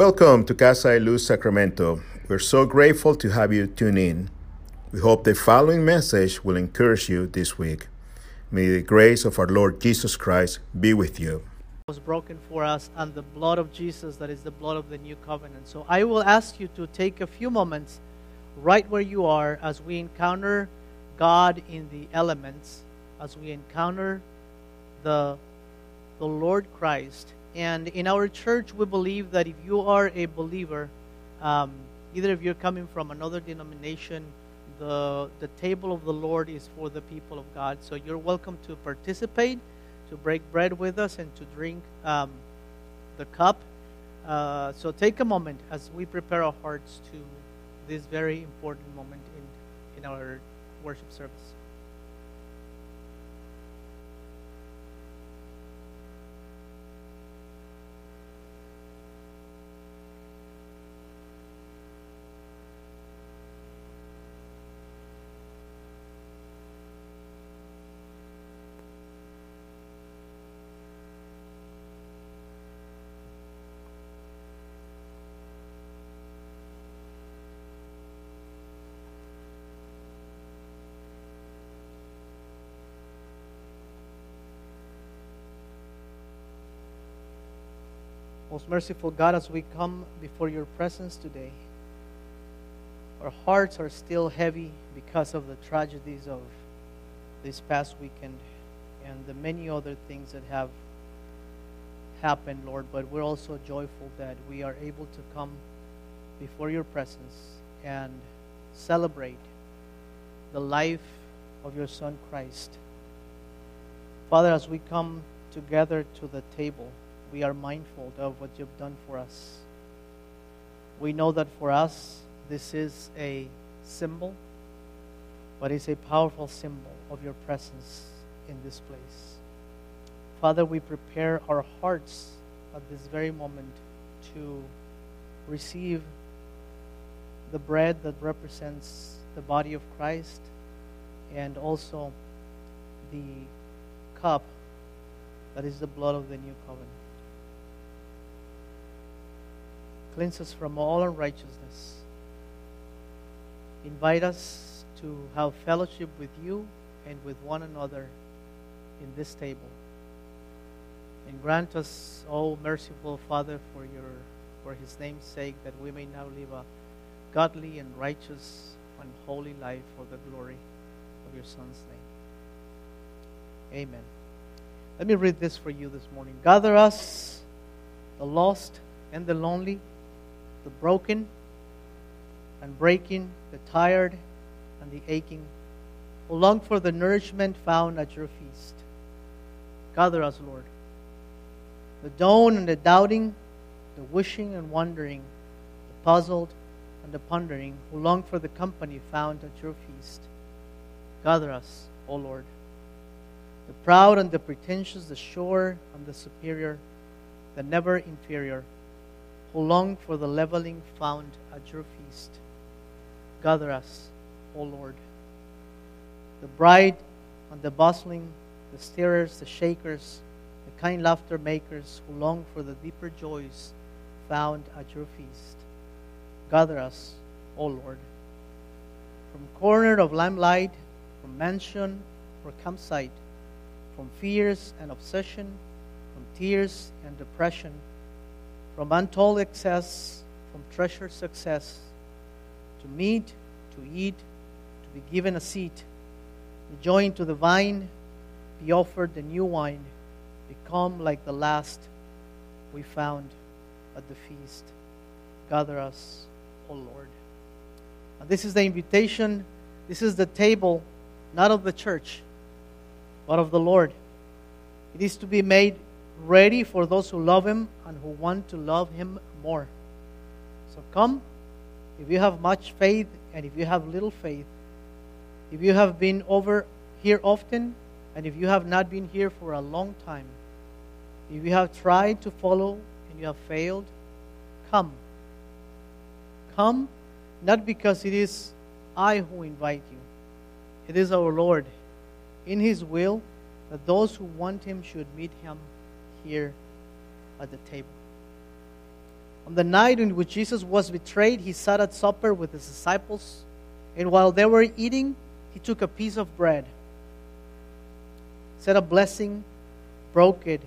Welcome to Casa de Luz Sacramento. We're so grateful to have you tune in. We hope the following message will encourage you this week. May the grace of our Lord Jesus Christ be with you. was broken for us and the blood of Jesus that is the blood of the new covenant. So I will ask you to take a few moments right where you are as we encounter God in the elements, as we encounter the the Lord Christ. And in our church, we believe that if you are a believer, um, either if you're coming from another denomination, the the table of the Lord is for the people of God. So you're welcome to participate to break bread with us and to drink um, the cup. Uh, so take a moment as we prepare our hearts to this very important moment in, in our worship service. Most merciful God, as we come before your presence today, our hearts are still heavy because of the tragedies of this past weekend and the many other things that have happened, Lord. But we're also joyful that we are able to come before your presence and celebrate the life of your Son Christ. Father, as we come together to the table, we are mindful of what you've done for us. We know that for us, this is a symbol, but it's a powerful symbol of your presence in this place. Father, we prepare our hearts at this very moment to receive the bread that represents the body of Christ and also the cup that is the blood of the new covenant. Cleanse us from all unrighteousness. Invite us to have fellowship with you and with one another in this table. And grant us, O merciful Father, for your for his name's sake, that we may now live a godly and righteous and holy life for the glory of your Son's name. Amen. Let me read this for you this morning. Gather us, the lost and the lonely, the broken and breaking, the tired and the aching, who long for the nourishment found at your feast. Gather us, Lord. The dawn and the doubting, the wishing and wondering, the puzzled and the pondering, who long for the company found at your feast. Gather us, O Lord. The proud and the pretentious, the sure and the superior, the never inferior, who long for the leveling found at your feast. Gather us, O Lord. The bride and the bustling, the stirrers, the shakers, the kind laughter makers who long for the deeper joys found at your feast. Gather us, O Lord. From corner of limelight, from mansion or campsite, from fears and obsession, from tears and depression, from untold excess, from treasured success, to meet, to eat, to be given a seat, join to the vine, be offered the new wine, become like the last we found at the feast. Gather us, O Lord. And this is the invitation, this is the table, not of the church, but of the Lord. It is to be made ready for those who love Him and who want to love Him more. So come, if you have much faith and if you have little faith, if you have been over here often and if you have not been here for a long time, if you have tried to follow and you have failed, come. Come, not because it is I who invite you, it is our Lord in His will that those who want Him should meet Him here at the table. On the night in which Jesus was betrayed, he sat at supper with his disciples, and while they were eating, he took a piece of bread, said a blessing, broke it,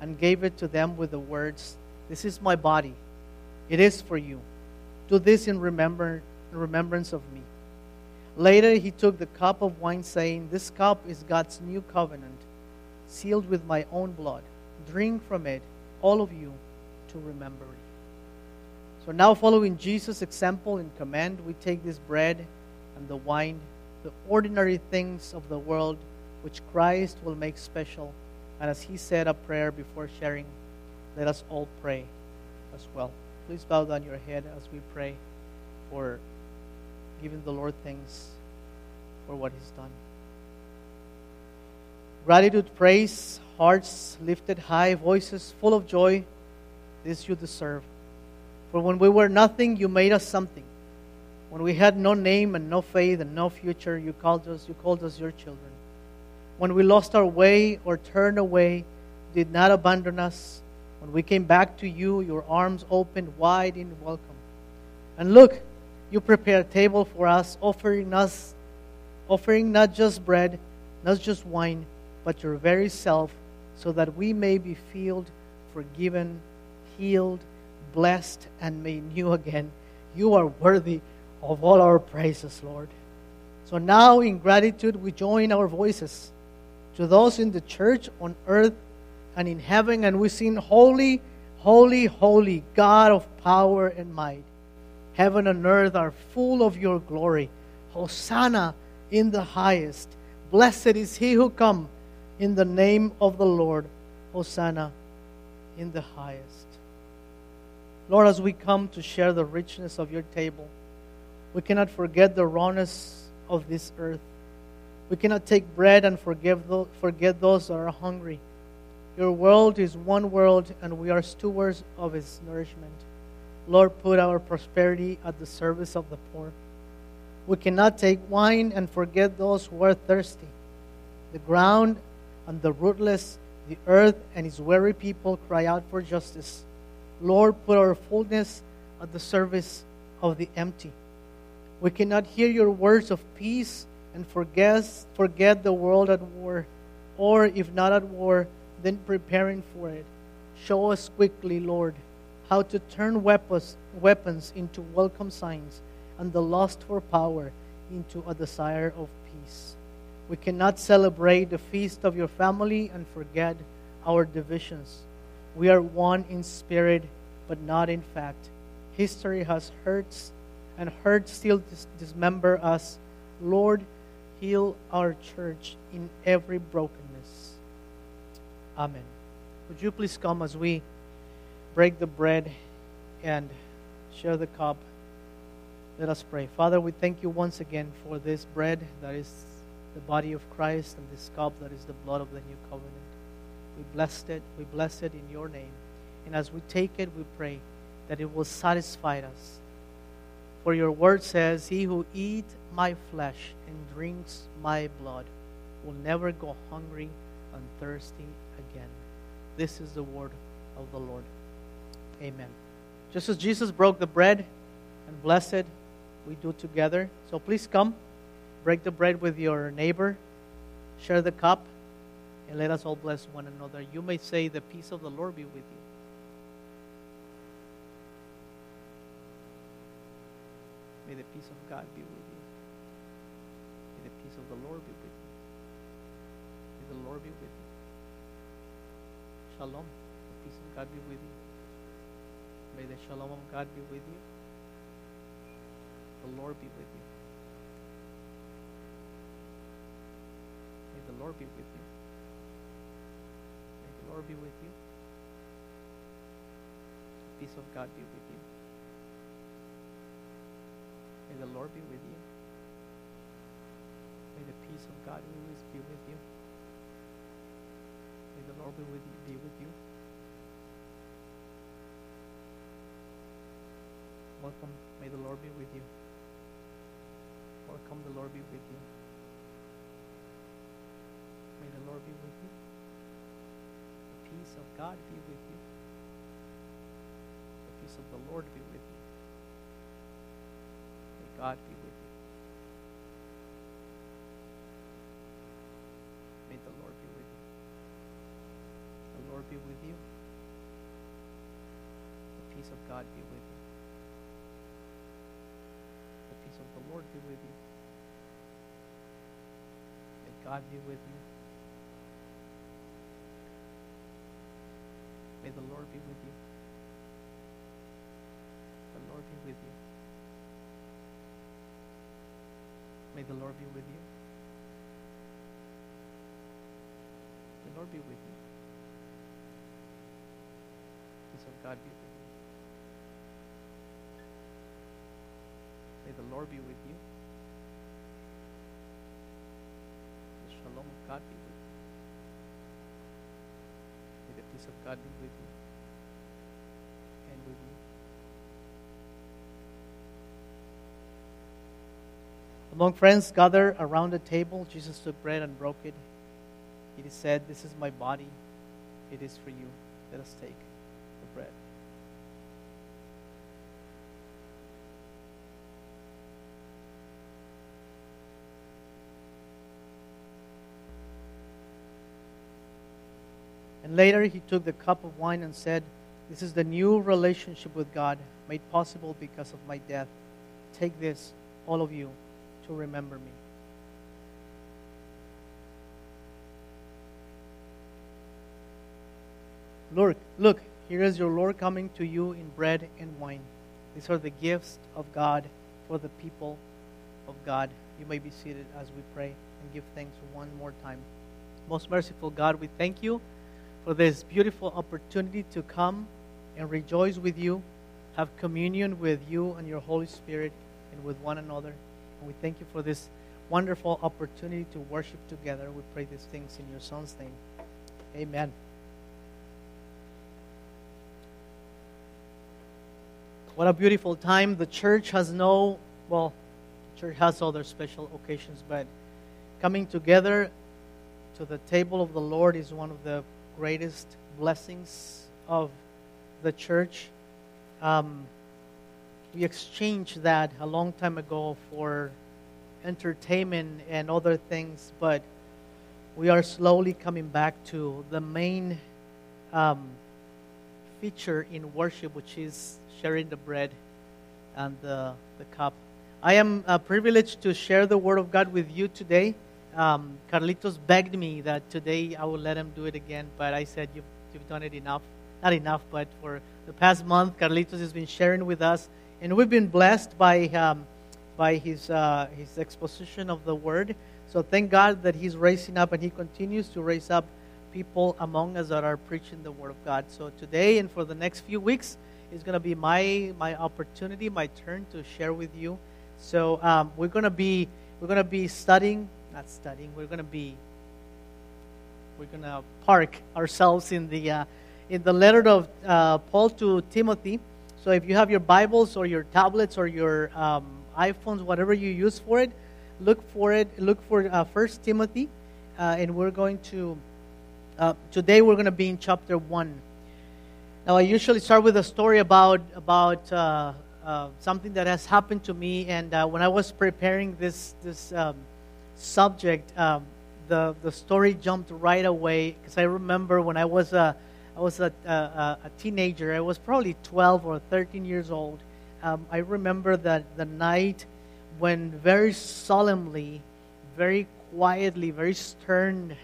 and gave it to them with the words, This is my body. It is for you. Do this in, remember, in remembrance of me. Later, he took the cup of wine, saying, This cup is God's new covenant, sealed with my own blood. Drink from it, all of you, to remember it. So now, following Jesus' example and command, we take this bread and the wine, the ordinary things of the world, which Christ will make special. And as he said a prayer before sharing, let us all pray as well. Please bow down your head as we pray for giving the Lord thanks for what He's done. Gratitude, praise, hearts lifted high, voices full of joy, this you deserve. For when we were nothing, you made us something. When we had no name and no faith and no future, you called us, you called us your children. When we lost our way or turned away, did not abandon us. When we came back to you, your arms opened wide in welcome. And look, you prepared a table for us, offering us offering not just bread, not just wine, but your very self, so that we may be filled, forgiven, healed, blessed, and made new again. You are worthy of all our praises, Lord. So now, in gratitude, we join our voices to those in the church on earth and in heaven, and we sing, Holy, holy, holy, God of power and might. Heaven and earth are full of your glory. Hosanna in the highest. Blessed is he who come in the name of the Lord. Hosanna in the highest. Lord, as we come to share the richness of your table, we cannot forget the rawness of this earth. We cannot take bread and forgive forget those that are hungry. Your world is one world, and we are stewards of its nourishment. Lord, put our prosperity at the service of the poor. We cannot take wine and forget those who are thirsty. The ground and the rootless, the earth and its weary people cry out for justice. Lord, put our fullness at the service of the empty. We cannot hear your words of peace and forget, forget the world at war, or if not at war, then preparing for it. Show us quickly, Lord, how to turn weapons, weapons into welcome signs and the lust for power into a desire of peace. We cannot celebrate the feast of your family and forget our divisions. We are one in spirit, but not in fact. History has hurts, and hurt still dis- dismember us. Lord, heal our church in every brokenness. Amen. Would you please come as we break the bread and share the cup? Let us pray. Father, we thank you once again for this bread that is the body of Christ and this cup that is the blood of the new covenant. We bless it. We bless it in your name. And as we take it, we pray that it will satisfy us. For your word says, He who eats my flesh and drinks my blood will never go hungry and thirsty again. This is the word of the Lord. Amen. Just as Jesus broke the bread and blessed we do together. So please come, break the bread with your neighbor, share the cup, and let us all bless one another. You may say, The peace of the Lord be with you. May the peace of God be with you. May the peace of the Lord be with you. May the Lord be with you. Shalom. The peace of God be with you. May the shalom of God be with you. The Lord be with you. May the Lord be with you. May the Lord be with you. The peace of God be with you. May the Lord be with you. May the peace of God always be with you. May the Lord be with you. Be with you. Welcome. May the Lord be with you. Welcome. The Lord be with you. May the Lord be with you. The peace of God be with you. The peace of the Lord be with you. May God be with you. May the Lord be with you. The Lord be with you. The peace of God be with you. The peace of the Lord be with you. May God be with you. May the Lord be with you. The Lord be with you. May the Lord be with you. The Lord be with you. Peace of God be with you. May the Lord be with you. The shalom of God be with you. Of God be with you and with you. Among friends gathered around the table, Jesus took bread and broke it. He said, This is my body. It is for you. Let us take the bread. And later he took the cup of wine and said, This is the new relationship with God made possible because of my death. Take this, all of you, to remember me. Lord, look, here is your Lord coming to you in bread and wine. These are the gifts of God for the people of God. You may be seated as we pray and give thanks one more time. Most merciful God, we thank you for this beautiful opportunity to come and rejoice with you, have communion with you and your Holy Spirit and with one another. And we thank you for this wonderful opportunity to worship together. We pray these things in your Son's name. Amen. What a beautiful time. The church has no, well, church has other special occasions, but coming together to the table of the Lord is one of the greatest blessings of the church. Um, we exchanged that a long time ago for entertainment and other things, but we are slowly coming back to the main um, feature in worship, which is sharing the bread and the, the cup. I am uh, privileged to share the Word of God with you today. Um, Carlitos begged me that today I would let him do it again, but I said, You've, you've done it enough. Not enough, but for the past month, Carlitos has been sharing with us, and we've been blessed by, um, by his, uh, his exposition of the Word. So thank God that he's raising up, and he continues to raise up people among us that are preaching the Word of God. So today and for the next few weeks, is going to be my my opportunity, my turn to share with you. So um, we're going to be we're going to be studying, not studying. We're going to be we're going to park ourselves in the uh, in the letter of uh, Paul to Timothy. So if you have your Bibles or your tablets or your um, iPhones, whatever you use for it, look for it. Look for uh, First Timothy, uh, and we're going to uh, today we're going to be in chapter one. Now, I usually start with a story about about uh, uh, something that has happened to me, and uh, when I was preparing this this um, subject, um, the the story jumped right away because I remember when I was a I was a, a, a, teenager. I was probably 12 or 13 years old. Um, I remember that the night when very solemnly, very quietly, very stern,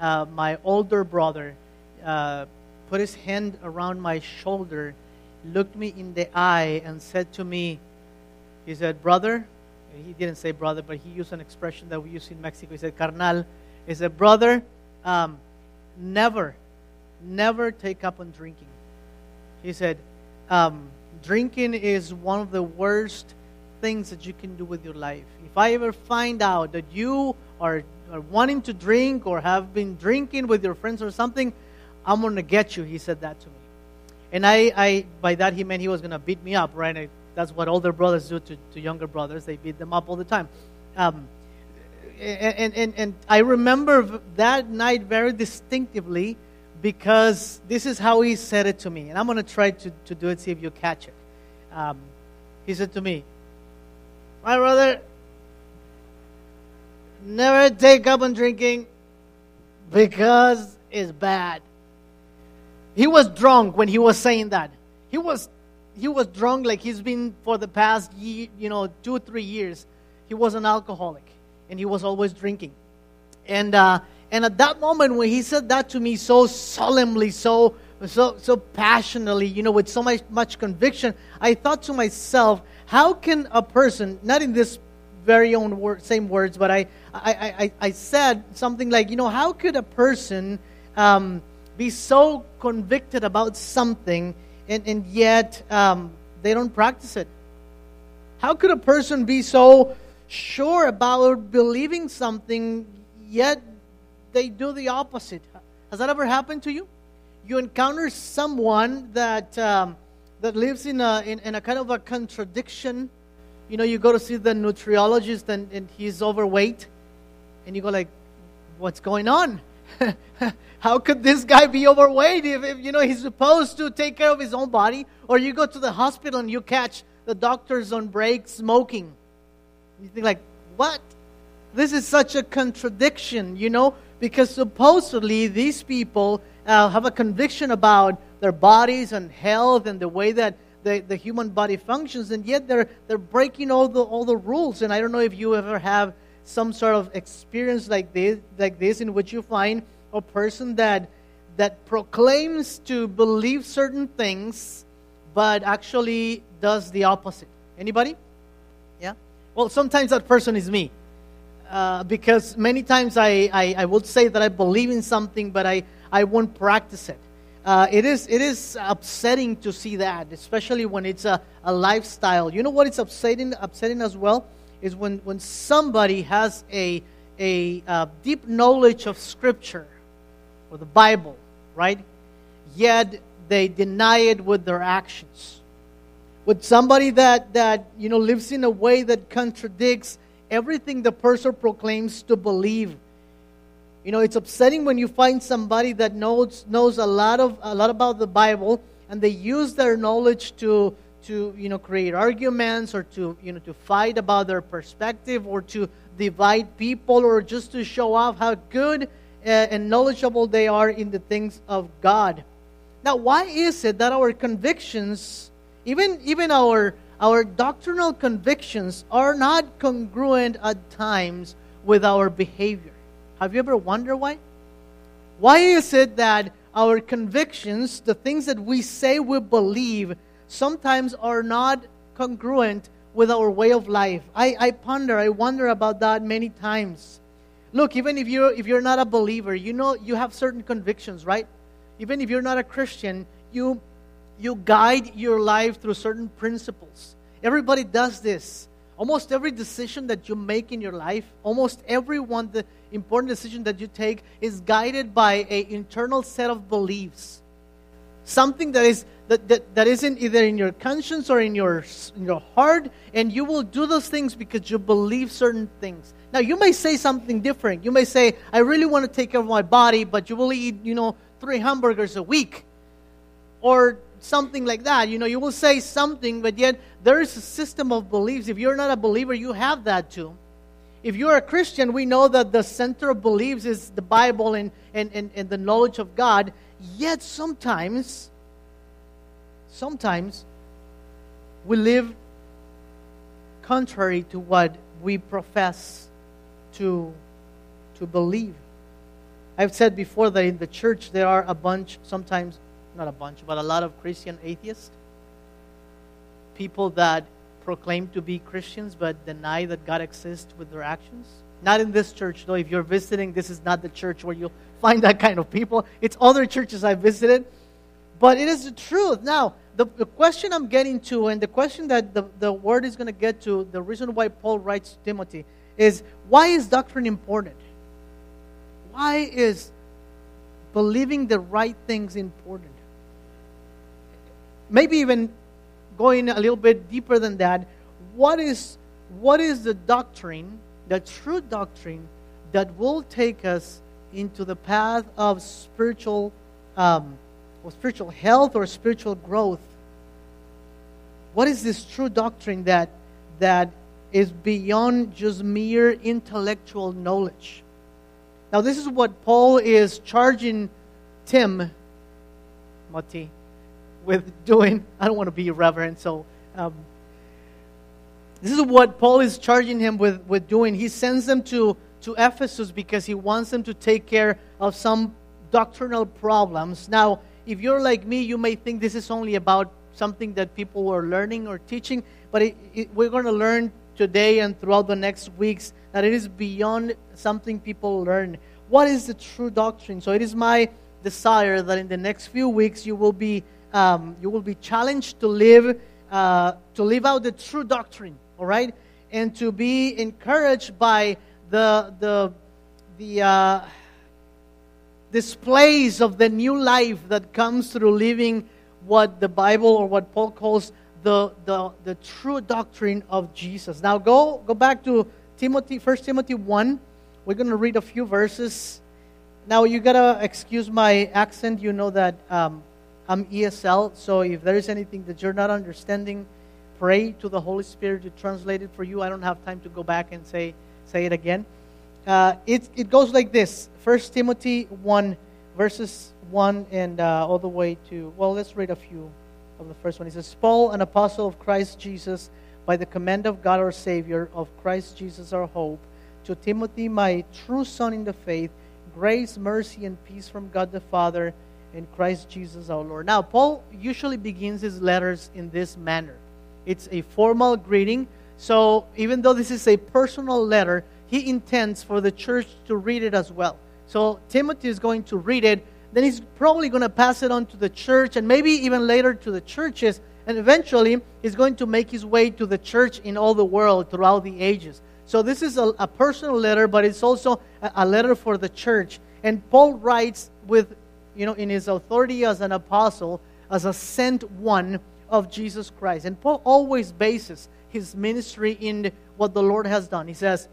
uh, my older brother uh, put his hand around my shoulder, looked me in the eye, and said to me, He said, Brother, he didn't say brother, but he used an expression that we use in Mexico. He said, Carnal. He said, Brother, um, never, never take up on drinking. He said, um, Drinking is one of the worst things that you can do with your life. If I ever find out that you are, are wanting to drink or have been drinking with your friends or something, I'm going to get you. He said that to me. And I, I by that he meant he was going to beat me up, right? That's what older brothers do to, to younger brothers. They beat them up all the time. Um, and, and, and I remember that night very distinctively because this is how he said it to me. And I'm going to try to, to do it, see if you catch it. Um, he said to me, My brother, never take up on drinking because it's bad. He was drunk when he was saying that. He was he was drunk like he's been for the past year, you know two or three years. He was an alcoholic and he was always drinking. And uh, and at that moment when he said that to me so solemnly, so so so passionately, you know, with so much much conviction, I thought to myself, how can a person, not in this very own same words, but I, I, I, I said something like, you know, how could a person um, be so convicted about something and, and yet um, they don't practice it? How could a person be so sure about believing something yet they do the opposite? Has that ever happened to you? You encounter someone that, um, that lives in a, in, in a kind of a contradiction you know, you go to see the nutriologist and, and he's overweight, and you go like, what's going on? How could this guy be overweight if, if, you know he's supposed to take care of his own body? Or you go to the hospital and you catch the doctors on break smoking. You think like, what? This is such a contradiction, you know, because supposedly these people uh, have a conviction about their bodies and health and the way that the, the human body functions, and yet they're, they're breaking all the, all the rules. And I don't know if you ever have some sort of experience like this, like this in which you find a person that, that proclaims to believe certain things, but actually does the opposite. Anybody? Yeah? Well, sometimes that person is me. Uh, because many times I, I, I would say that I believe in something, but I, I won't practice it uh, it is it is upsetting to see that, especially when it's a, a lifestyle. You know what is upsetting upsetting as well is when when somebody has a a uh, deep knowledge of Scripture or the Bible, right? Yet they deny it with their actions. With somebody that that you know lives in a way that contradicts everything the person proclaims to believe you know, it's upsetting when you find somebody that knows knows a lot of a lot about the Bible and they use their knowledge to to you know create arguments or to you know to fight about their perspective or to divide people or just to show off how good Uh, and knowledgeable they are in the things of God. Now, why is it that our convictions, even even our our doctrinal convictions, are not congruent at times with our behavior? Have you ever wondered why? Why is it that our convictions, the things that we say we believe, sometimes are not congruent with our way of life? I, I ponder, I wonder about that many times. Look, even if you're, if you're not a believer, you know you have certain convictions, right? Even if you're not a Christian, you, you guide your life through certain principles. Everybody does this. Almost every decision that you make in your life, almost every one, the important decision that you take is guided by an internal set of beliefs. Something that is that, that, that isn't either in your conscience or in your in your heart, and you will do those things because you believe certain things. Now you may say something different. You may say, I really want to take care of my body, but you will eat, you know, three hamburgers a week. Or something like that. You know, you will say something, but yet there is a system of beliefs. If you're not a believer, you have that too. If you're a Christian, we know that the center of beliefs is the Bible and, and, and, and the knowledge of God. Yet sometimes, sometimes we live contrary to what we profess to, to believe. I've said before that in the church there are a bunch, sometimes not a bunch, but a lot of Christian atheists. People that proclaim to be Christians but deny that God exists with their actions. Not in this church, though. If you're visiting, this is not the church where you'll find that kind of people. It's other churches I've visited. But it is the truth. Now, the, the question I'm getting to, and the question that the, the word is going to get to, the reason why Paul writes to Timothy, is why is doctrine important? Why is believing the right things important? maybe even going a little bit deeper than that, what is, what is the doctrine, the true doctrine, that will take us into the path of spiritual um, or spiritual health or spiritual growth, what is this true doctrine that that is beyond just mere intellectual knowledge? Now, this is what Paul is charging Tim, Mati, with doing. I don't want to be irreverent, so um, this is what Paul is charging him with, with doing. He sends them to, to Ephesus because he wants them to take care of some doctrinal problems. Now, if you're like me, you may think this is only about something that people are learning or teaching, but it, it, we're going to learn today and throughout the next weeks that it is beyond something people learn. What is the true doctrine? So it is my desire that in the next few weeks you will be um, you will be challenged to live uh, to live out the true doctrine all right? And to be encouraged by the, the, the uh, displays of the new life that comes through living what the Bible or what Paul calls the, the, the true doctrine of Jesus. Now go, go back to Timothy, 1 Timothy 1. We're going to read a few verses. Now you got to excuse my accent. You know that um, I'm ESL, so if there is anything that you're not understanding, pray to the Holy Spirit to translate it for you. I don't have time to go back and say, say it again. Uh, it, it goes like this 1 Timothy 1, verses 1 and uh, all the way to, well, let's read a few of the first one. He says, Paul, an apostle of Christ Jesus, by the command of God our Savior, of Christ Jesus our hope, to Timothy, my true son in the faith, grace, mercy, and peace from God the Father and Christ Jesus our Lord. Now, Paul usually begins his letters in this manner. It's a formal greeting. So even though this is a personal letter, he intends for the church to read it as well. So Timothy is going to read it. Then he's probably going to pass it on to the church and maybe even later to the churches. And eventually, he's going to make his way to the church in all the world throughout the ages. So this is a, a personal letter, but it's also a, a letter for the church. And Paul writes with, you know, in his authority as an apostle, as a sent one, of Jesus Christ. And Paul always bases his ministry in what the Lord has done. He says,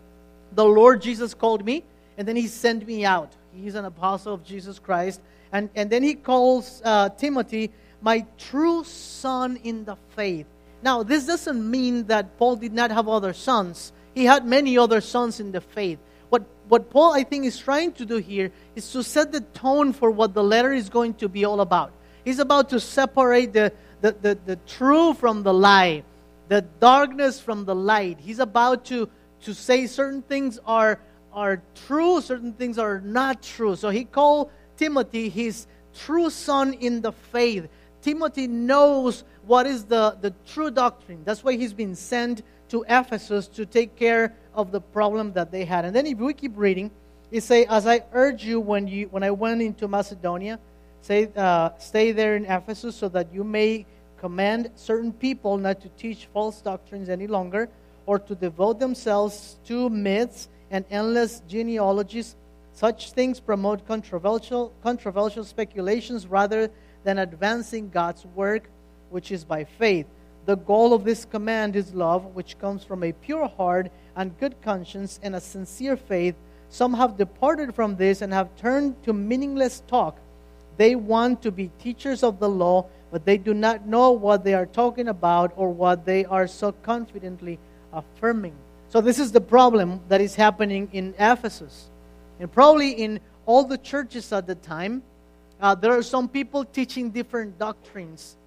The Lord Jesus called me, and then he sent me out. He's an apostle of Jesus Christ. And, and then he calls uh, Timothy, my true son in the faith. Now, this doesn't mean that Paul did not have other sons. He had many other sons in the faith. What, what Paul, I think, is trying to do here is to set the tone for what the letter is going to be all about. He's about to separate the, the, the, the true from the lie, the darkness from the light. He's about to, to say certain things are, are true, certain things are not true. So he called Timothy his true son in the faith. Timothy knows what is the, the true doctrine. That's why he's been sent to Ephesus to take care of the problem that they had. And then if we keep reading, it say, As I urge you when, you when I went into Macedonia, Say, uh, stay there in Ephesus so that you may command certain people not to teach false doctrines any longer or to devote themselves to myths and endless genealogies. Such things promote controversial, controversial speculations rather than advancing God's work, which is by faith. The goal of this command is love, which comes from a pure heart and good conscience and a sincere faith. Some have departed from this and have turned to meaningless talk they want to be teachers of the law, but they do not know what they are talking about or what they are so confidently affirming. So, this is the problem that is happening in Ephesus. And probably in all the churches at the time, uh, there are some people teaching different doctrines.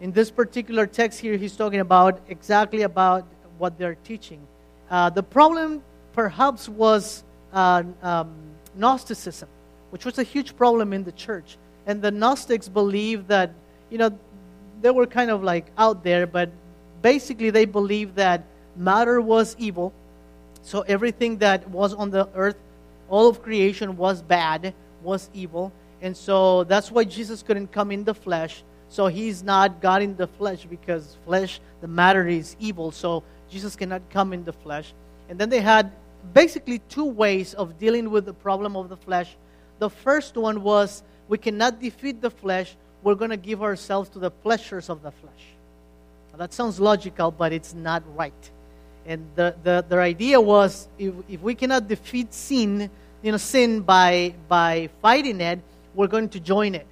In this particular text here, he's talking about exactly about what they're teaching. Uh, the problem perhaps was uh, um, Gnosticism which was a huge problem in the church. And the Gnostics believed that, you know, they were kind of like out there, but basically they believed that matter was evil. So everything that was on the earth, all of creation was bad, was evil. And so that's why Jesus couldn't come in the flesh. So he's not God in the flesh because flesh, the matter is evil. So Jesus cannot come in the flesh. And then they had basically two ways of dealing with the problem of the flesh the first one was we cannot defeat the flesh, we're going to give ourselves to the pleasures of the flesh. Now, that sounds logical, but it's not right. And the, the, their idea was if, if we cannot defeat sin, you know, sin by, by fighting it, we're going to join it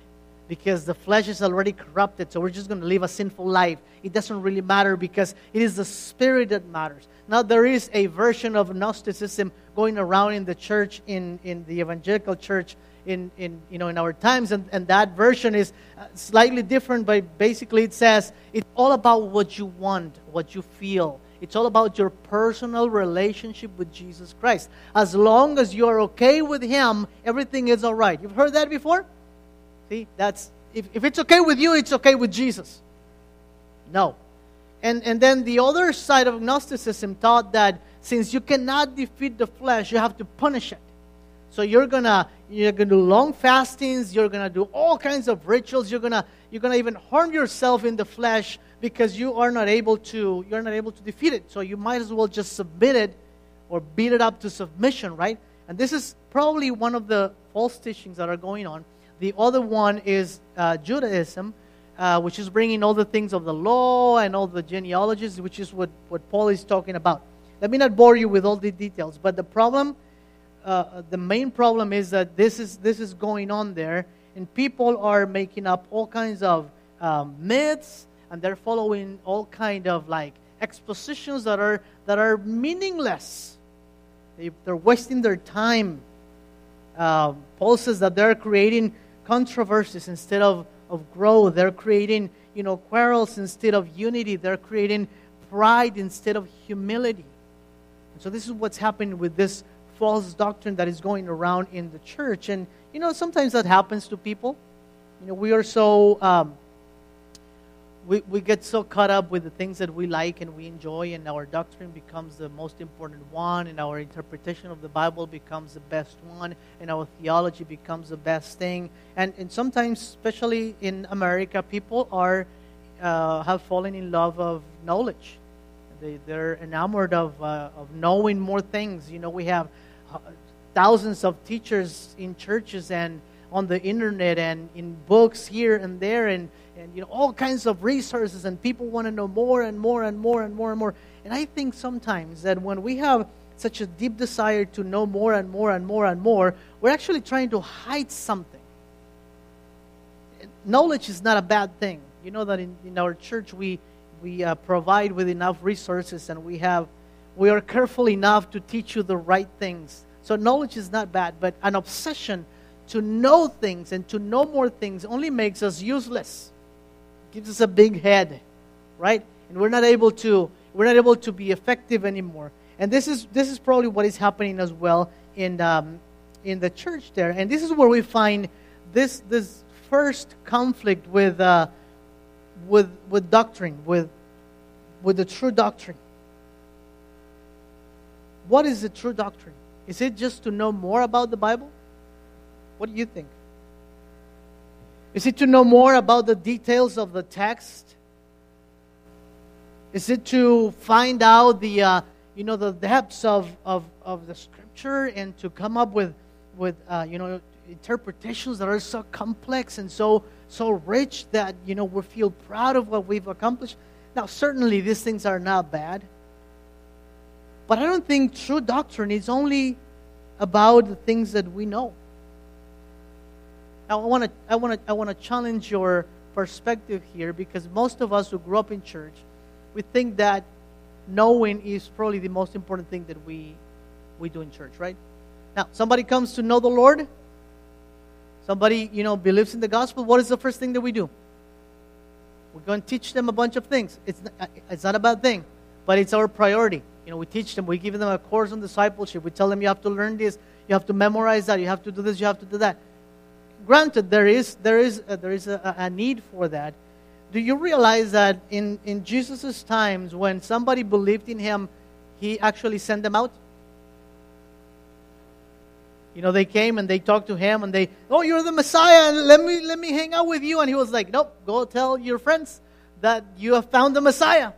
because the flesh is already corrupted, so we're just going to live a sinful life. It doesn't really matter because it is the spirit that matters. Now, there is a version of Gnosticism going around in the church, in, in the evangelical church, in, in, you know, in our times, and, and that version is uh, slightly different, but basically it says it's all about what you want, what you feel. It's all about your personal relationship with Jesus Christ. As long as you're okay with Him, everything is all right. You've heard that before? See, that's if, if it's okay with you, it's okay with Jesus. No. And, and then the other side of Gnosticism taught that since you cannot defeat the flesh, you have to punish it. So you're gonna you're gonna do long fastings. You're gonna do all kinds of rituals. You're gonna you're gonna even harm yourself in the flesh because you are not able to you're not able to defeat it. So you might as well just submit it or beat it up to submission, right? And this is probably one of the false teachings that are going on. The other one is uh, Judaism, uh, which is bringing all the things of the law and all the genealogies, which is what, what Paul is talking about. Let me not bore you with all the details, but the problem uh, the main problem is that this is this is going on there, and people are making up all kinds of um, myths, and they're following all kind of like expositions that are that are meaningless. They, are wasting their time. Uh, Paul says that they're creating controversies instead of, of growth. They're creating you know quarrels instead of unity. They're creating pride instead of humility. And so this is what's happening with this false doctrine that is going around in the church. And, you know, sometimes that happens to people. You know, we are so, um, we, we get so caught up with the things that we like and we enjoy, and our doctrine becomes the most important one, and our interpretation of the Bible becomes the best one, and our theology becomes the best thing. And, and sometimes, especially in America, people are, uh, have fallen in love of knowledge. They, they're enamored of, uh, of knowing more things. You know, we have thousands of teachers in churches and on the internet and in books here and there and, and you know all kinds of resources and people want to know more and more and more and more and more and i think sometimes that when we have such a deep desire to know more and more and more and more we're actually trying to hide something knowledge is not a bad thing you know that in, in our church we we uh, provide with enough resources and we have we are careful enough to teach you the right things. So knowledge is not bad, but an obsession to know things and to know more things only makes us useless. Gives us a big head, right? And we're not able to we're not able to be effective anymore. And this is this is probably what is happening as well in um, in the church there. And this is where we find this this first conflict with uh, with with doctrine, with with the true doctrine. What is the true doctrine? Is it just to know more about the Bible? What do you think? Is it to know more about the details of the text? Is it to find out the, uh, you know, the depths of, of, of the Scripture and to come up with, with uh, you know, interpretations that are so complex and so, so rich that, you know, we feel proud of what we've accomplished? Now, certainly these things are not bad. But I don't think true doctrine is only about the things that we know. Now, I want to I want to I want to challenge your perspective here because most of us who grew up in church, we think that knowing is probably the most important thing that we we do in church, right? Now, somebody comes to know the Lord, somebody, you know, believes in the gospel, what is the first thing that we do? We're going to teach them a bunch of things. It's not, uh, it's not a bad thing, but it's our priority. You know, we teach them, we give them a course on discipleship. We tell them you have to learn this, you have to memorize that, you have to do this, you have to do that. Granted, there is, there is, a, there is a, a need for that. Do you realize that in, in Jesus' times, when somebody believed in him, he actually sent them out? You know, they came and they talked to him and they, oh, you're the Messiah, and let me let me hang out with you. And he was like, nope, go tell your friends that you have found the Messiah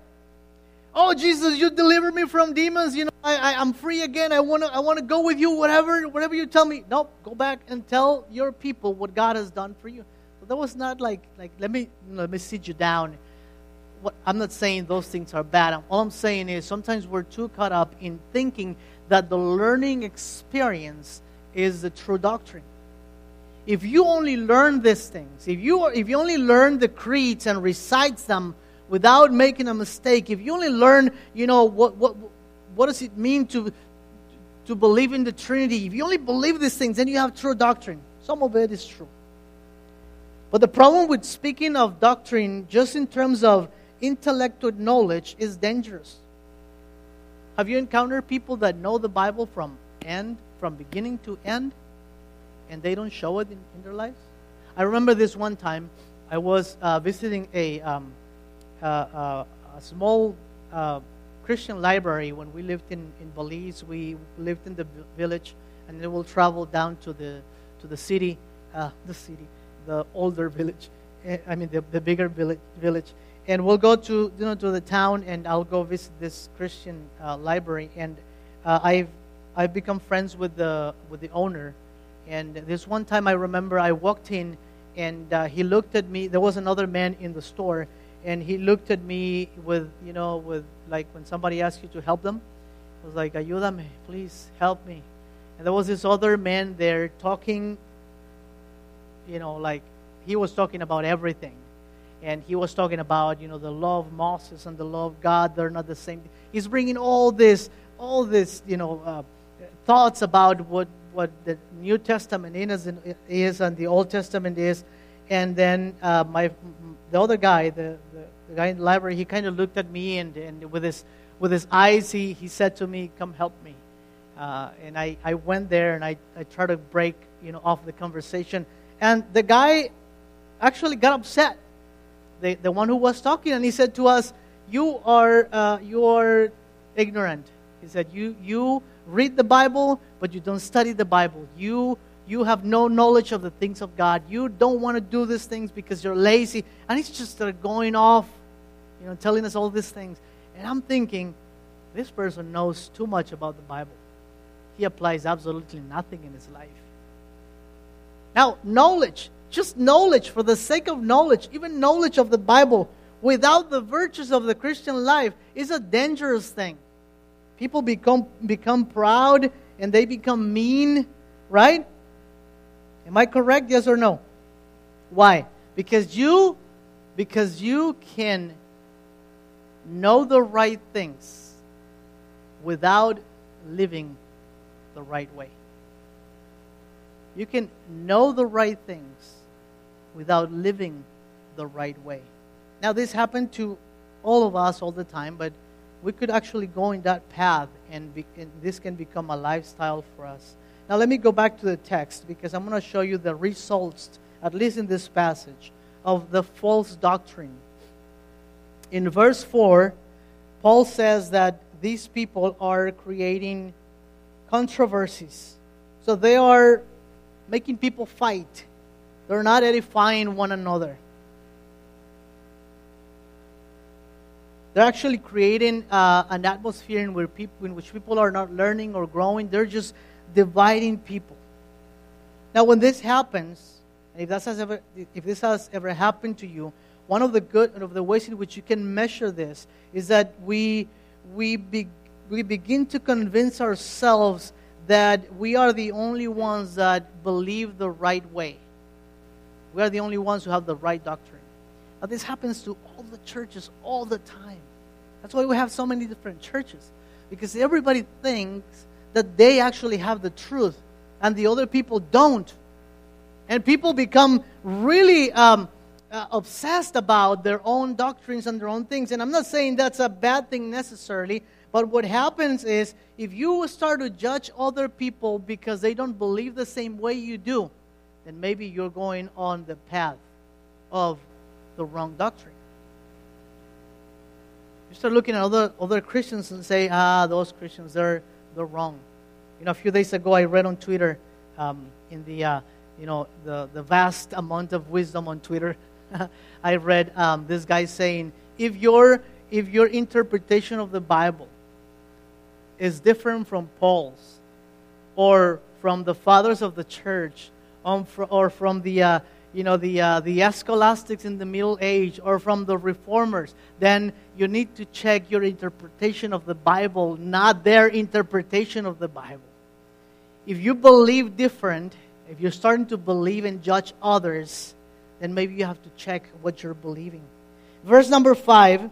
oh jesus you delivered me from demons you know I, I, am free again. I want to i want to go with you whatever whatever you tell me. Nope go back and tell your people what god has done for you. That was not like like let me let me sit you down. What, i'm not saying those things are bad. All i'm saying is sometimes we're too caught up in thinking that the learning experience is the true doctrine. If you only learn these things, if you, if you only learn the creeds and recite them without making a mistake, if you only learn, you know, what, what, what does it mean to, to believe in the Trinity, if you only believe these things, then you have true doctrine. Some of it is true. But the problem with speaking of doctrine just in terms of intellectual knowledge is dangerous. Have you encountered people that know the Bible from end, from beginning to end? and they don't show it in, in their lives? I remember this one time I was uh, visiting a, um, a small uh, Christian library when we lived in, in Belize. We lived in the village, and then we'll travel down to the, to the city, uh, the city, the older village. Eh, I mean, the, the bigger village, village. And we'll go to, you know, to the town, and I'll go visit this Christian uh, library. And I've, I've become friends with the, with the owner and this one time I remember I walked in and uh, he looked at me. There was another man in the store, and he looked at me with, you know, with like when somebody asks you to help them. I was like, ayúdame, please help me. And there was this other man there talking, you know, like he was talking about everything. And he was talking about, you know, the law of Moses and the law of God. They're not the same. He's bringing all this, all this, you know, uh, thoughts about what what the New Testament is and, the Old Testament is. And then uh, my the other guy, the, the, the, guy in the library, he kind of looked at me and, and with his with his eyes, he, he said to me, "Come help me." Uh, and I, I went there and I, I tried to break you know off the conversation. And the guy actually got upset. The, the one who was talking, and he said to us, "You are uh, you are ignorant." He said, "You you." read the Bible, but you don't study the Bible. You you have no knowledge of the things of God. You don't want to do these things because you're lazy. And he's just going off, you know, telling us all these things. And I'm thinking, this person knows too much about the Bible. He applies absolutely nothing in his life. Now, knowledge, just knowledge for the sake of knowledge, even knowledge of the Bible, without the virtues of the Christian life, is a dangerous thing. People become, become proud and they become mean, right? Am I correct? Yes or no? Why? Because you because you can know the right things without living the right way. You can know the right things without living the right way. Now, this happened to all of us all the time, but we could actually go in that path and, be, and, this can become a lifestyle for us. Now, let me go back to the text because I'm going to show you the results, at least in this passage, of the false doctrine. In verse 4, Paul says that these people are creating controversies. So they are making people fight, they're not edifying one another. They're actually creating uh, an atmosphere in, where people, in which people are not learning or growing. They're just dividing people. Now, when this happens, if, that has ever, if this has ever happened to you, one of the good of the ways in which you can measure this is that we we be, we begin to convince ourselves that we are the only ones that believe the right way. We are the only ones who have the right doctrine. Now, this happens to all the churches all the time. That's why we have so many different churches. Because everybody thinks that they actually have the truth and the other people don't. And people become really um, uh, obsessed about their own doctrines and their own things. And I'm not saying that's a bad thing necessarily, but what happens is if you start to judge other people because they don't believe the same way you do, then maybe you're going on the path of the wrong doctrine. You start looking at other, other Christians and say, ah, those Christians, they're, they're wrong. You know, a few days ago, I read on Twitter, um, in the, uh, you know, the, the vast amount of wisdom on Twitter, I read um, this guy saying, if your, if your interpretation of the Bible is different from Paul's, or from the fathers of the church, or from the, uh, you know, the, uh, the scholastics in the Middle Age or from the reformers, then you need to check your interpretation of the Bible, not their interpretation of the Bible. If you believe different, if you're starting to believe and judge others, then maybe you have to check what you're believing. Verse number five,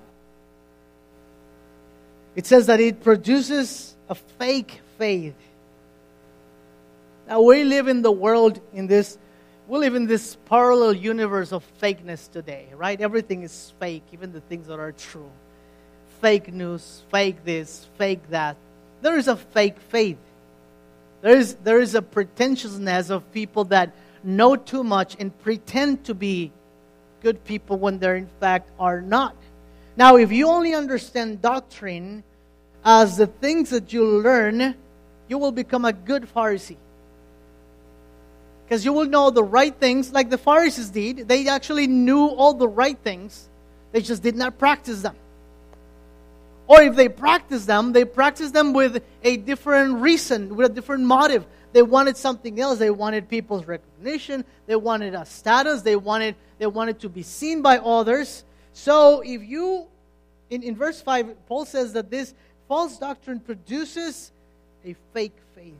it says that it produces a fake faith. Now, we live in the world in this, we live in this parallel universe of fakeness today, right? Everything is fake, even the things that are true. Fake news, fake this, fake that. There is a fake faith. There is, there is a pretentiousness of people that know too much and pretend to be good people when they in fact are not. Now, if you only understand doctrine as the things that you learn, you will become a good Pharisee. Because you will know the right things like the Pharisees did. They actually knew all the right things, they just did not practice them. Or if they practiced them, they practiced them with a different reason, with a different motive. They wanted something else. They wanted people's recognition. They wanted a status. They wanted, they wanted to be seen by others. So if you, in, in verse 5, Paul says that this false doctrine produces a fake faith.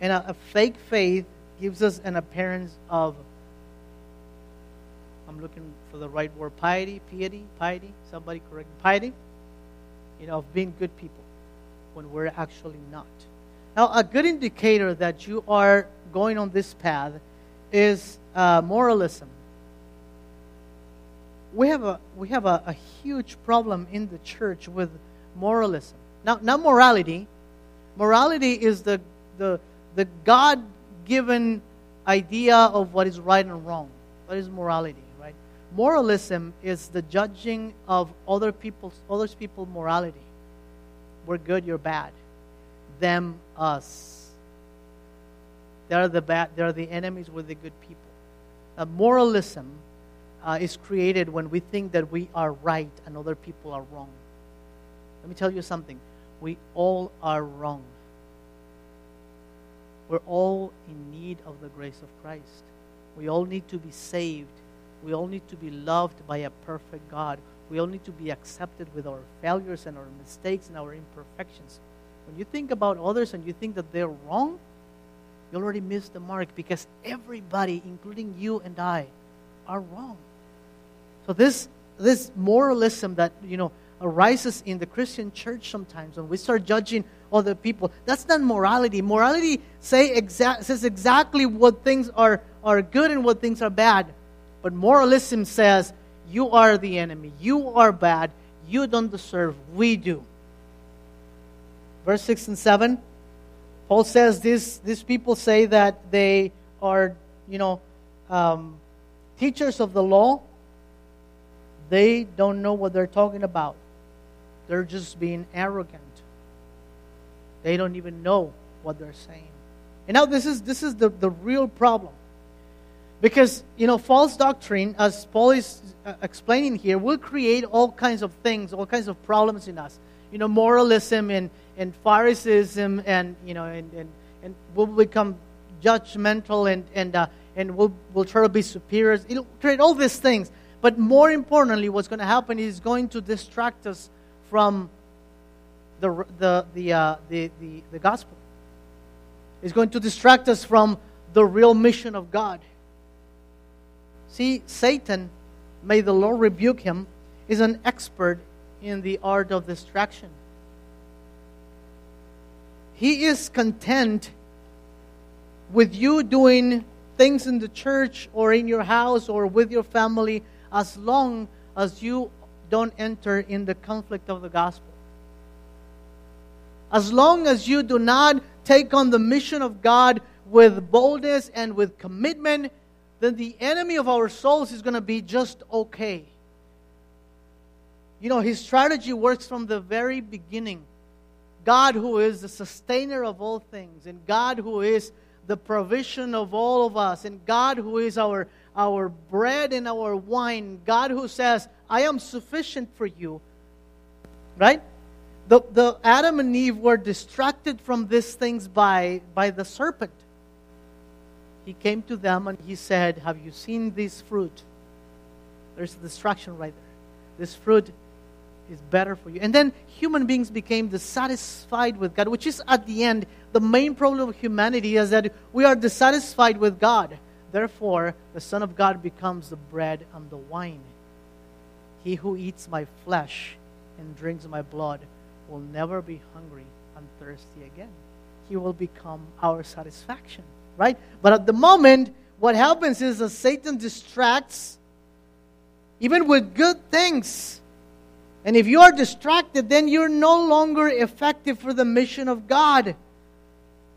And a, a fake faith gives us an appearance of I'm looking for the right word piety, piety, piety. Somebody correct piety. You know, of being good people when we're actually not. Now, a good indicator that you are going on this path is uh, moralism. We have a we have a, a huge problem in the church with moralism. Now, not morality. Morality is the the the God given idea of what is right and wrong. What is morality? Right? Moralism is the judging of other people's other people's morality. We're good, you're bad. Them, us. They're the bad. They're the enemies. We're the good people. Uh, moralism uh, is created when we think that we are right and other people are wrong. Let me tell you something. We all are wrong. We're all in need of the grace of Christ. We all need to be saved we all need to be loved by a perfect God. We all need to be accepted with our failures and our mistakes and our imperfections. When you think about others and you think that they're wrong, you already missed the mark because everybody, including you and I, are wrong. So this this moralism that you know arises in the Christian church sometimes when we start judging other people, that's not morality. Morality say says exactly what things are, are good and what things are bad. But moralism says, you are the enemy, you are bad, you don't deserve, we do. Verse 6 and 7, Paul says this, these people say that they are, you know, um, teachers of the law. They don't know what they're talking about. They're just being arrogant. They don't even know what they're saying. And now this is this is the, the real problem. Because, you know, false doctrine, as Paul is uh, explaining here, will create all kinds of things, all kinds of problems in us. You know, moralism and, and Phariseeism, and, you know, and, and, and we'll become judgmental and, and, uh, and we'll, we'll try to be superiors. It'll create all these things. But more importantly, what's going to happen is going to distract us from the, the, the, uh, the, the, the gospel. It's going to distract us from the real mission of God. See, Satan, may the Lord rebuke him, is an expert in the art of distraction. He is content with you doing things in the church or in your house or with your family as long as you don't enter in the conflict of the gospel. As long as you do not take on the mission of God with boldness and with commitment then the enemy of our souls is going to be just okay. You know, his strategy works from the very beginning. God, who is the sustainer of all things, and God, who is the provision of all of us, and God, who is our, our bread and our wine, God, who says, I am sufficient for you. Right? The, the Adam and Eve were distracted from these things by, by the serpent he came to them and he said, Have you seen this fruit? There's a distraction right there. This fruit is better for you. And then human beings became dissatisfied with God, which is at the end the main problem of humanity is that we are dissatisfied with God. Therefore, the Son of God becomes the bread and the wine. He who eats my flesh and drinks my blood will never be hungry and thirsty again. He will become our satisfaction, right? But at the moment, what happens is that Satan distracts even with good things. And if you are distracted, then you're no longer effective for the mission of God.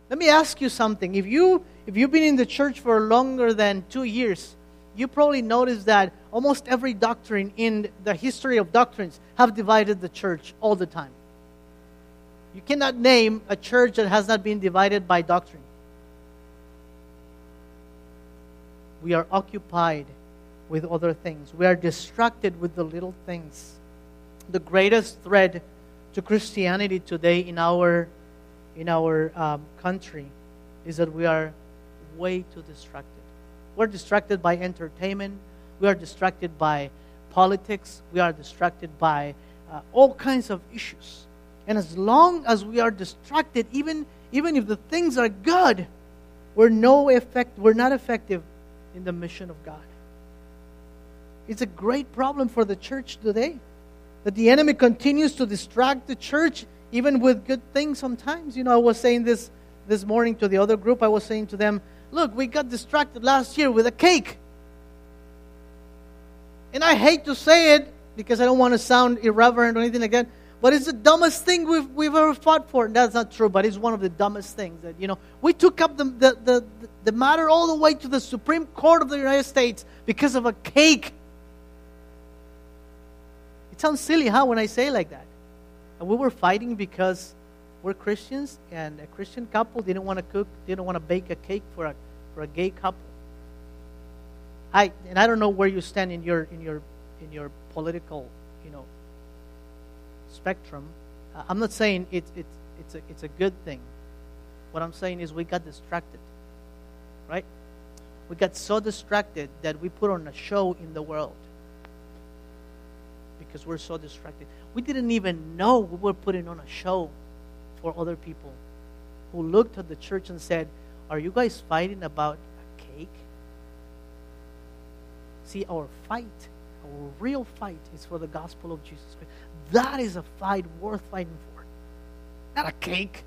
Let me ask you something. If you if you've been in the church for longer than 2 years, you probably noticed that almost every doctrine in the history of doctrines have divided the church all the time. You cannot name a church that has not been divided by doctrine. We are occupied with other things. We are distracted with the little things. The greatest threat to Christianity today in our in our um, country is that we are way too distracted. We're distracted by entertainment. We are distracted by politics. We are distracted by uh, all kinds of issues. And as long as we are distracted, even even if the things are good, we're no effect. We're not effective in the mission of God. It's a great problem for the church today. That the enemy continues to distract the church even with good things sometimes. You know, I was saying this this morning to the other group. I was saying to them, look, we got distracted last year with a cake. And I hate to say it because I don't want to sound irreverent or anything like that. But it's the dumbest thing we've, we've ever fought for. And that's not true, but it's one of the dumbest things that, you know, we took up the, the, the, the matter all the way to the Supreme Court of the United States because of a cake. It sounds silly, huh, when I say like that. And we were fighting because we're Christians, and a Christian couple didn't want to cook, didn't want to bake a cake for a, for a gay couple. I, and I don't know where you stand in your, in your, in your political, spectrum. Uh, I'm not saying it's, it's, it's, a, it's a good thing. What I'm saying is we got distracted, right? We got so distracted that we put on a show in the world because we're so distracted. We didn't even know we were putting on a show for other people who looked at the church and said, Are you guys fighting about a cake? See, our fight, our real fight, is for the gospel of Jesus Christ. That is a fight worth fighting for. Not a cake.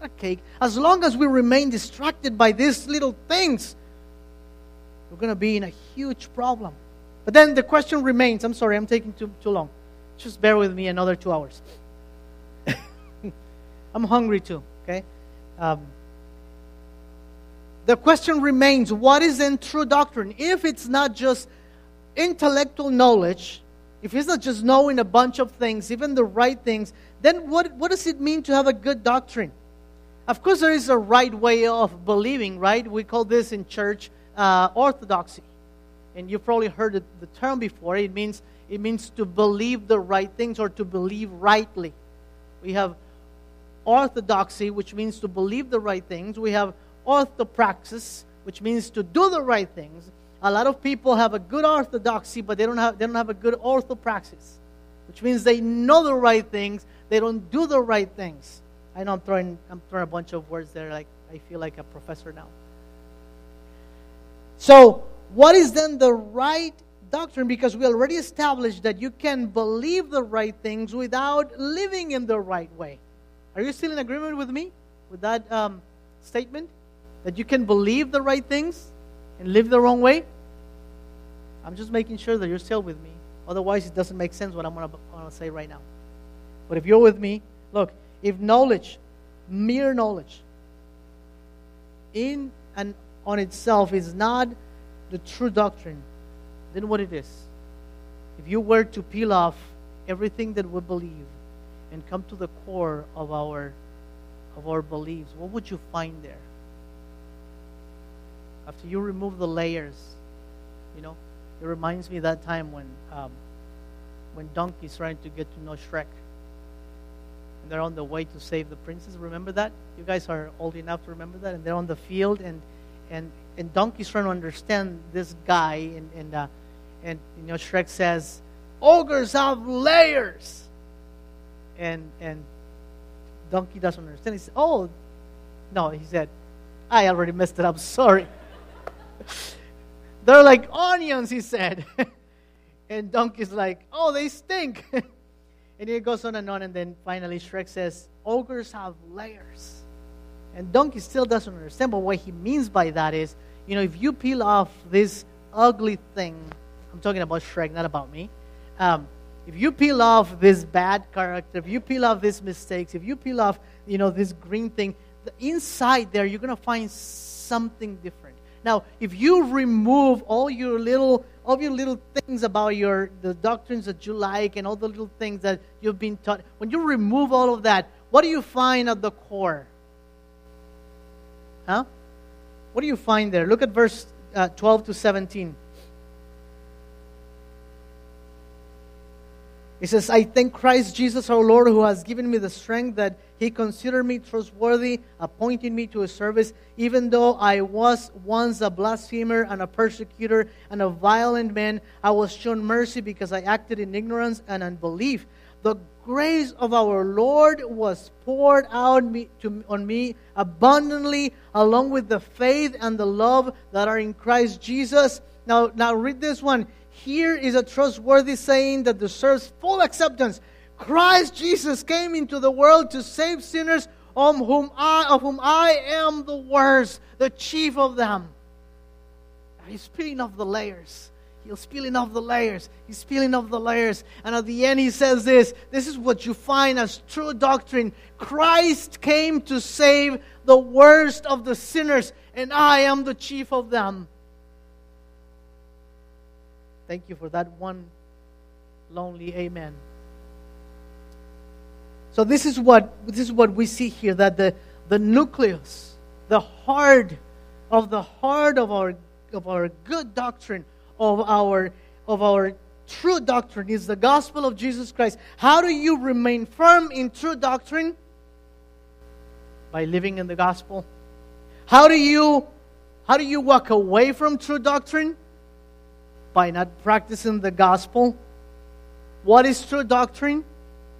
Not a cake. As long as we remain distracted by these little things, we're going to be in a huge problem. But then the question remains I'm sorry, I'm taking too, too long. Just bear with me another two hours. I'm hungry too, okay? Um, the question remains what is then true doctrine? If it's not just intellectual knowledge, if it's not just knowing a bunch of things, even the right things, then what, what does it mean to have a good doctrine? Of course, there is a right way of believing, right? We call this in church uh, orthodoxy and you've probably heard the, the term before. It means it means to believe the right things or to believe rightly. We have orthodoxy, which means to believe the right things. We have orthopraxis, which means to do the right things. A lot of people have a good orthodoxy, but they don't have, they don't have a good orthopraxis, which means they know the right things, they don't do the right things. I know I'm throwing, I'm throwing a bunch of words there, like I feel like a professor now. So what is then the right doctrine? Because we already established that you can believe the right things without living in the right way. Are you still in agreement with me with that um, statement? That you can believe the right things and live the wrong way? I'm just making sure that you're still with me. Otherwise, it doesn't make sense what I'm going to say right now. But if you're with me, look, if knowledge, mere knowledge, in and on itself is not the true doctrine then what it is. If you were to peel off everything that we believe and come to the core of our of our beliefs, what would you find there? After you remove the layers, you know, it reminds me of that time when um, when Donkey's trying to get to know Shrek. And they're on the way to save the princess. Remember that? You guys are old enough to remember that. And they're on the field, and and and Donkey's trying to understand this guy, and and uh, and you know Shrek says, ogres have layers. And and donkey doesn't understand. He said, Oh, no, he said, I already messed it up. Sorry. They're like onions, he said. and donkey's like, Oh, they stink. and it goes on and on. And then finally, Shrek says, Ogres have layers. And donkey still doesn't understand. But what he means by that is, you know, if you peel off this ugly thing, I'm talking about Shrek, not about me. Um, if you peel off this bad character, if you peel off these mistakes, if you peel off, you know, this green thing, the inside there, you're going to find something different. Now, if you remove all your little, all your little things about your the doctrines that you like and all the little things that you've been taught, when you remove all of that, what do you find at the core? Huh? What do you find there? Look at verse uh, 12 to 17. He says, I thank Christ Jesus our Lord who has given me the strength that he considered me trustworthy, appointing me to his service, even though I was once a blasphemer and a persecutor and a violent man. I was shown mercy because I acted in ignorance and unbelief. The grace of our Lord was poured out me, to, on me abundantly, along with the faith and the love that are in Christ Jesus. Now, now read this one. Here is a trustworthy saying that deserves full acceptance. Christ Jesus came into the world to save sinners, whom I, of whom I am the worst, the chief of them. He's peeling off the layers. He's peeling off the layers. He's peeling off the layers. And at the end, he says this this is what you find as true doctrine. Christ came to save the worst of the sinners, and I am the chief of them. Thank you for that one lonely amen. So this is what this is what we see here that the the nucleus, the heart of the heart of our of our good doctrine, of our of our true doctrine is the gospel of Jesus Christ. How do you remain firm in true doctrine? By living in the gospel. How do you how do you walk away from true doctrine? By not practicing the gospel. What is true doctrine?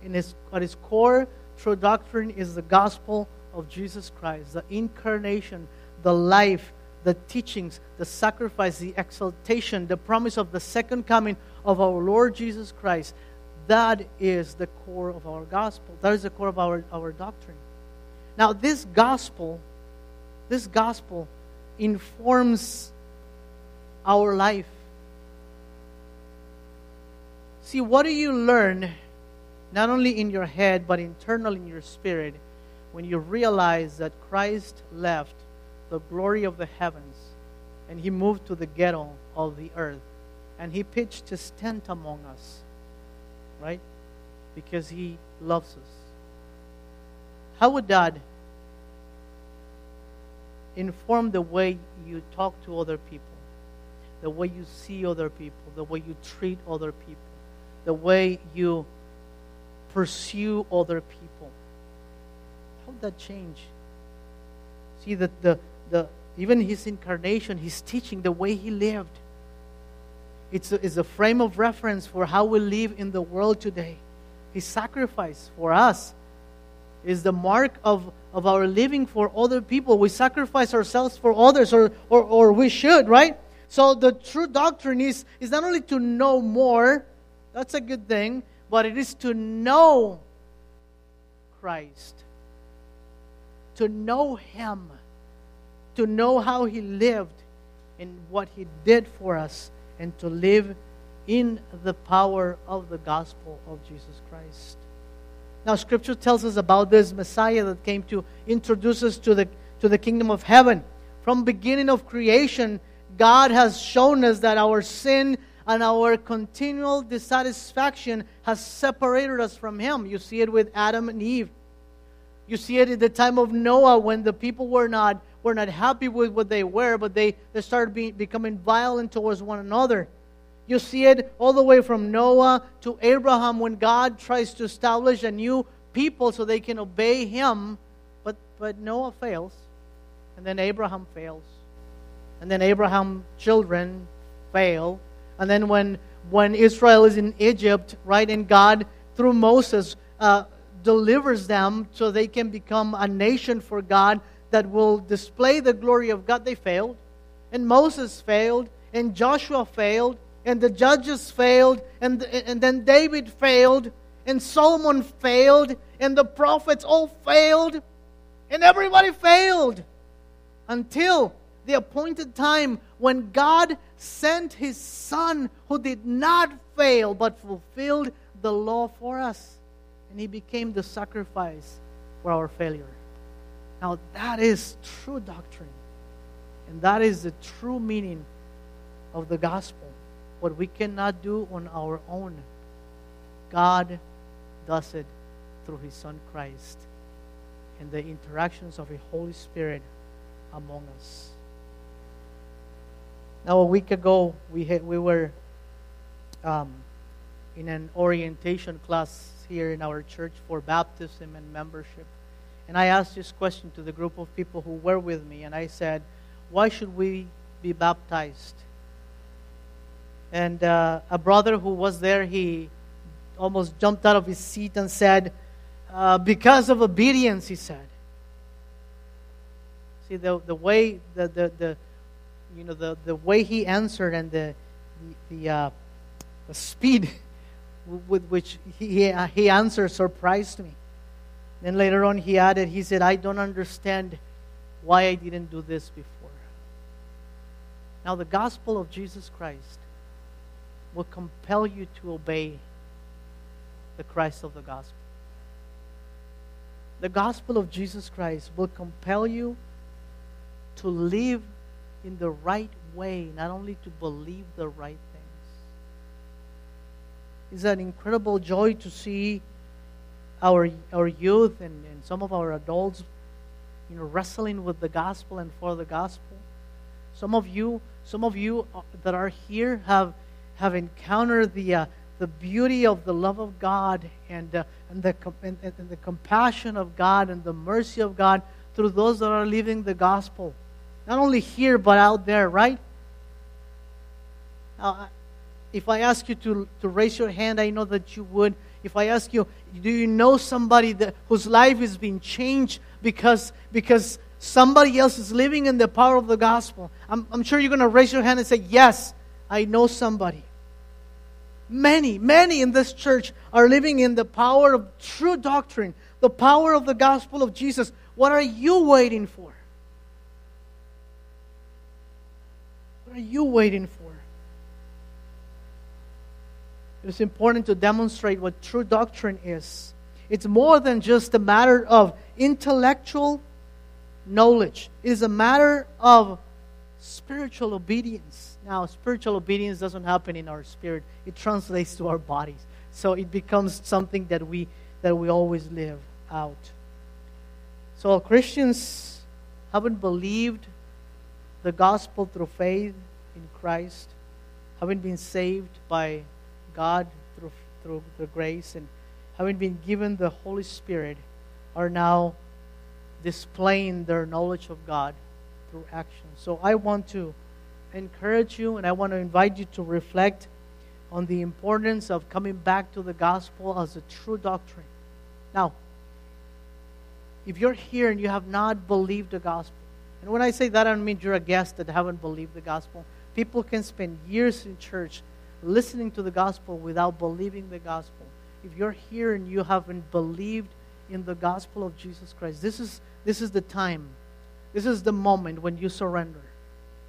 In its, at its core, true doctrine is the gospel of Jesus Christ, the incarnation, the life, the teachings, the sacrifice, the exaltation, the promise of the second coming of our Lord Jesus Christ. That is the core of our gospel. That is the core of our, our doctrine. Now, this gospel, this gospel informs our life. See, what do you learn, not only in your head, but internally in your spirit, when you realize that Christ left the glory of the heavens and he moved to the ghetto of the earth and he pitched his tent among us, right? Because he loves us. How would that inform the way you talk to other people, the way you see other people, the way you treat other people? The way you pursue other people. How did that change? See that the, the even his incarnation, his teaching, the way he lived. It's a, it's a frame of reference for how we live in the world today. His sacrifice for us is the mark of, of our living for other people. We sacrifice ourselves for others, or, or, or we should, right? So the true doctrine is, is not only to know more, that's a good thing. But it is to know Christ, to know Him, to know how He lived and what He did for us, and to live in the power of the gospel of Jesus Christ. Now, Scripture tells us about this Messiah that came to introduce us to the, to the kingdom of heaven. From beginning of creation, God has shown us that our sin and our continual dissatisfaction has separated us from Him. You see it with Adam and Eve. You see it at the time of Noah when the people were not, were not happy with what they were, but they, they started being, becoming violent towards one another. You see it all the way from Noah to Abraham when God tries to establish a new people so they can obey Him, but, but Noah fails. And then Abraham fails. And then Abraham's children fail. And then when, when Israel is in Egypt, right? And God, through Moses, uh, delivers them so they can become a nation for God that will display the glory of God. They failed. And Moses failed. And Joshua failed. And the judges failed. And, and then David failed. And Solomon failed. And the prophets all failed. And everybody failed until the appointed time when God sent his son who did not fail but fulfilled the law for us. And he became the sacrifice for our failure. Now, that is true doctrine. And that is the true meaning of the gospel. What we cannot do on our own, God does it through his son Christ and the interactions of the Holy Spirit among us. Now, a week ago, we, had, we were um, in an orientation class here in our church for baptism and membership. And I asked this question to the group of people who were with me, and I said, Why should we be baptized? And uh, a brother who was there, he almost jumped out of his seat and said, uh, Because of obedience, he said. See, the, the way, the, the, the, you know, the, the way he answered and the, the, uh, the speed with which he, he answered surprised me. Then later on, he added, he said, I don't understand why I didn't do this before. Now, the gospel of Jesus Christ will compel you to obey the Christ of the gospel. The gospel of Jesus Christ will compel you to live in the right way, not only to believe the right things. It's an incredible joy to see our, our youth and, and some of our adults you know, wrestling with the gospel and for the gospel. Some of you, some of you uh, that are here have, have encountered the, uh, the beauty of the love of God and, uh, and, the, and, and the compassion of God and the mercy of God through those that are living the gospel. Not only here, but out there, right? Now, if I ask you to, to raise your hand, I know that you would. If I ask you, do you know somebody that, whose life is being changed because, because somebody else is living in the power of the gospel? I'm, I'm sure you're going to raise your hand and say, Yes, I know somebody. Many, many in this church are living in the power of true doctrine, the power of the gospel of Jesus. What are you waiting for? What are you waiting for? It is important to demonstrate what true doctrine is. It's more than just a matter of intellectual knowledge, it is a matter of spiritual obedience. Now, spiritual obedience doesn't happen in our spirit, it translates to our bodies. So it becomes something that we, that we always live out. So, Christians haven't believed the gospel through faith in Christ, having been saved by God through, through the grace, and having been given the Holy Spirit, are now displaying their knowledge of God through action. So I want to encourage you and I want to invite you to reflect on the importance of coming back to the gospel as a true doctrine. Now, if you're here and you have not believed the gospel, and when I say that, I don't mean you're a guest that haven't believed the gospel. People can spend years in church listening to the gospel without believing the gospel. If you're here and you haven't believed in the gospel of Jesus Christ, this is, this is the time. This is the moment when you surrender.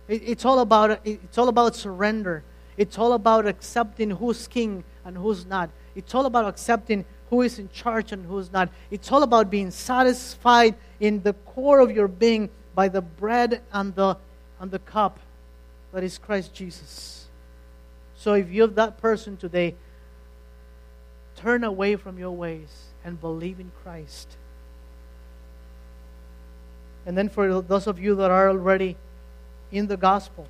It, it's, all about, it's all about surrender. It's all about accepting who's king and who's not. It's all about accepting who is in charge and who's not. It's all about being satisfied in the core of your being by the bread and the, and the cup that is Christ Jesus. So if you're that person today, turn away from your ways and believe in Christ. And then for those of you that are already in the gospel,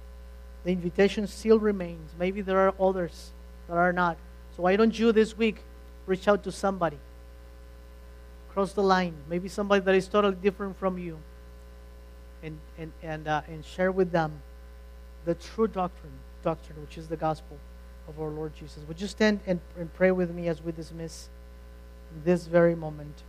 the invitation still remains. Maybe there are others that are not. So why don't you this week reach out to somebody? Cross the line. Maybe somebody that is totally different from you and, and, and, uh, and share with them the true doctrine, doctrine, which is the gospel of our Lord Jesus. Would you stand and, and pray with me as we dismiss this very moment?